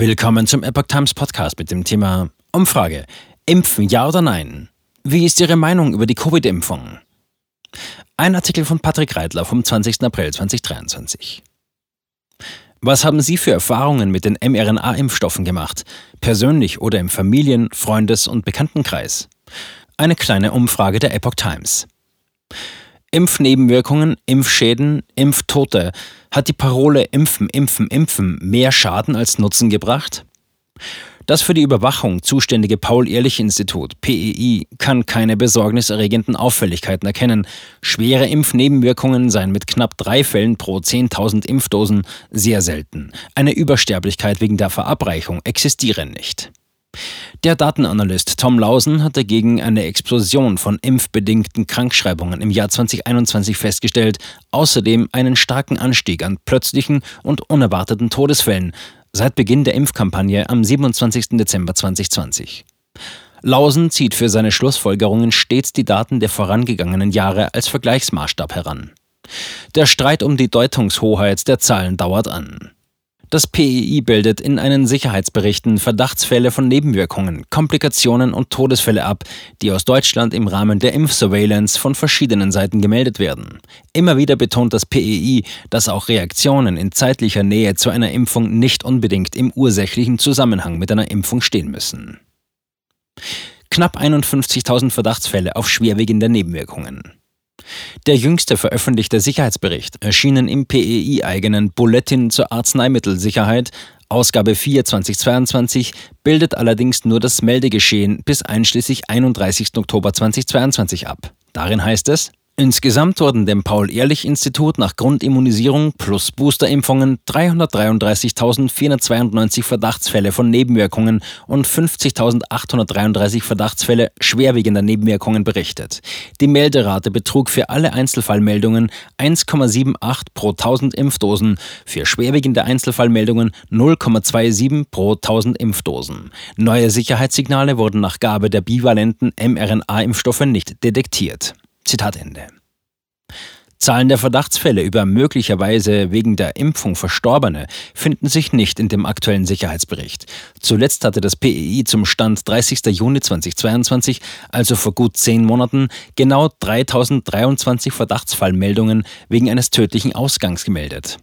Willkommen zum Epoch Times Podcast mit dem Thema Umfrage. Impfen ja oder nein? Wie ist Ihre Meinung über die Covid-Impfung? Ein Artikel von Patrick Reitler vom 20. April 2023. Was haben Sie für Erfahrungen mit den mRNA-Impfstoffen gemacht? Persönlich oder im Familien-, Freundes- und Bekanntenkreis? Eine kleine Umfrage der Epoch Times. Impfnebenwirkungen, Impfschäden, Impftote. Hat die Parole Impfen, Impfen, Impfen mehr Schaden als Nutzen gebracht? Das für die Überwachung zuständige Paul-Ehrlich-Institut, PEI, kann keine besorgniserregenden Auffälligkeiten erkennen. Schwere Impfnebenwirkungen seien mit knapp drei Fällen pro 10.000 Impfdosen sehr selten. Eine Übersterblichkeit wegen der Verabreichung existiere nicht. Der Datenanalyst Tom Lausen hat dagegen eine Explosion von impfbedingten Krankschreibungen im Jahr 2021 festgestellt, außerdem einen starken Anstieg an plötzlichen und unerwarteten Todesfällen seit Beginn der Impfkampagne am 27. Dezember 2020. Lausen zieht für seine Schlussfolgerungen stets die Daten der vorangegangenen Jahre als Vergleichsmaßstab heran. Der Streit um die Deutungshoheit der Zahlen dauert an. Das PEI bildet in einen Sicherheitsberichten Verdachtsfälle von Nebenwirkungen, Komplikationen und Todesfälle ab, die aus Deutschland im Rahmen der Impfsurveillance von verschiedenen Seiten gemeldet werden. Immer wieder betont das PEI, dass auch Reaktionen in zeitlicher Nähe zu einer Impfung nicht unbedingt im ursächlichen Zusammenhang mit einer Impfung stehen müssen. Knapp 51.000 Verdachtsfälle auf schwerwiegende Nebenwirkungen. Der jüngste veröffentlichte Sicherheitsbericht, erschienen im PEI-eigenen Bulletin zur Arzneimittelsicherheit, Ausgabe 4 2022, bildet allerdings nur das Meldegeschehen bis einschließlich 31. Oktober 2022 ab. Darin heißt es, Insgesamt wurden dem Paul-Ehrlich-Institut nach Grundimmunisierung plus Boosterimpfungen 333.492 Verdachtsfälle von Nebenwirkungen und 50.833 Verdachtsfälle schwerwiegender Nebenwirkungen berichtet. Die Melderate betrug für alle Einzelfallmeldungen 1,78 pro 1000 Impfdosen, für schwerwiegende Einzelfallmeldungen 0,27 pro 1000 Impfdosen. Neue Sicherheitssignale wurden nach Gabe der bivalenten mRNA-Impfstoffe nicht detektiert. Zitat Ende. Zahlen der Verdachtsfälle über möglicherweise wegen der Impfung Verstorbene finden sich nicht in dem aktuellen Sicherheitsbericht. Zuletzt hatte das PEI zum Stand 30. Juni 2022, also vor gut zehn Monaten, genau 3023 Verdachtsfallmeldungen wegen eines tödlichen Ausgangs gemeldet.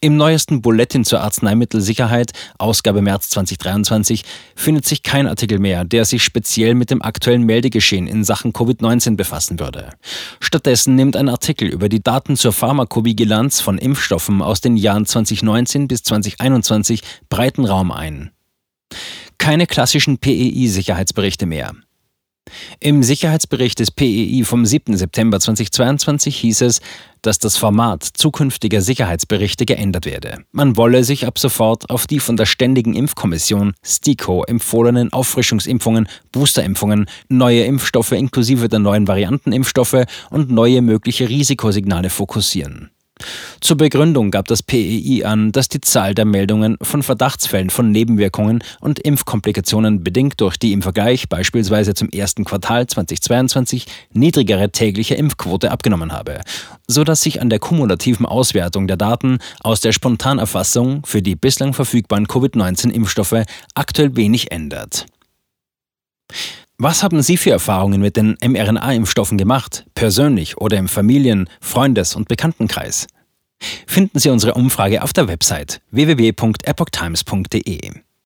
Im neuesten Bulletin zur Arzneimittelsicherheit, Ausgabe März 2023, findet sich kein Artikel mehr, der sich speziell mit dem aktuellen Meldegeschehen in Sachen Covid-19 befassen würde. Stattdessen nimmt ein Artikel über die Daten zur Pharmakovigilanz von Impfstoffen aus den Jahren 2019 bis 2021 breiten Raum ein. Keine klassischen PEI-Sicherheitsberichte mehr. Im Sicherheitsbericht des PEI vom 7. September 2022 hieß es, dass das Format zukünftiger Sicherheitsberichte geändert werde. Man wolle sich ab sofort auf die von der Ständigen Impfkommission STIKO empfohlenen Auffrischungsimpfungen, Boosterimpfungen, neue Impfstoffe inklusive der neuen Variantenimpfstoffe und neue mögliche Risikosignale fokussieren. Zur Begründung gab das PEI an, dass die Zahl der Meldungen von Verdachtsfällen von Nebenwirkungen und Impfkomplikationen bedingt durch die im Vergleich beispielsweise zum ersten Quartal 2022 niedrigere tägliche Impfquote abgenommen habe, so dass sich an der kumulativen Auswertung der Daten aus der Spontanerfassung für die bislang verfügbaren Covid-19-Impfstoffe aktuell wenig ändert. Was haben Sie für Erfahrungen mit den mRNA-Impfstoffen gemacht, persönlich oder im Familien-, Freundes- und Bekanntenkreis? Finden Sie unsere Umfrage auf der Website www.epochtimes.de.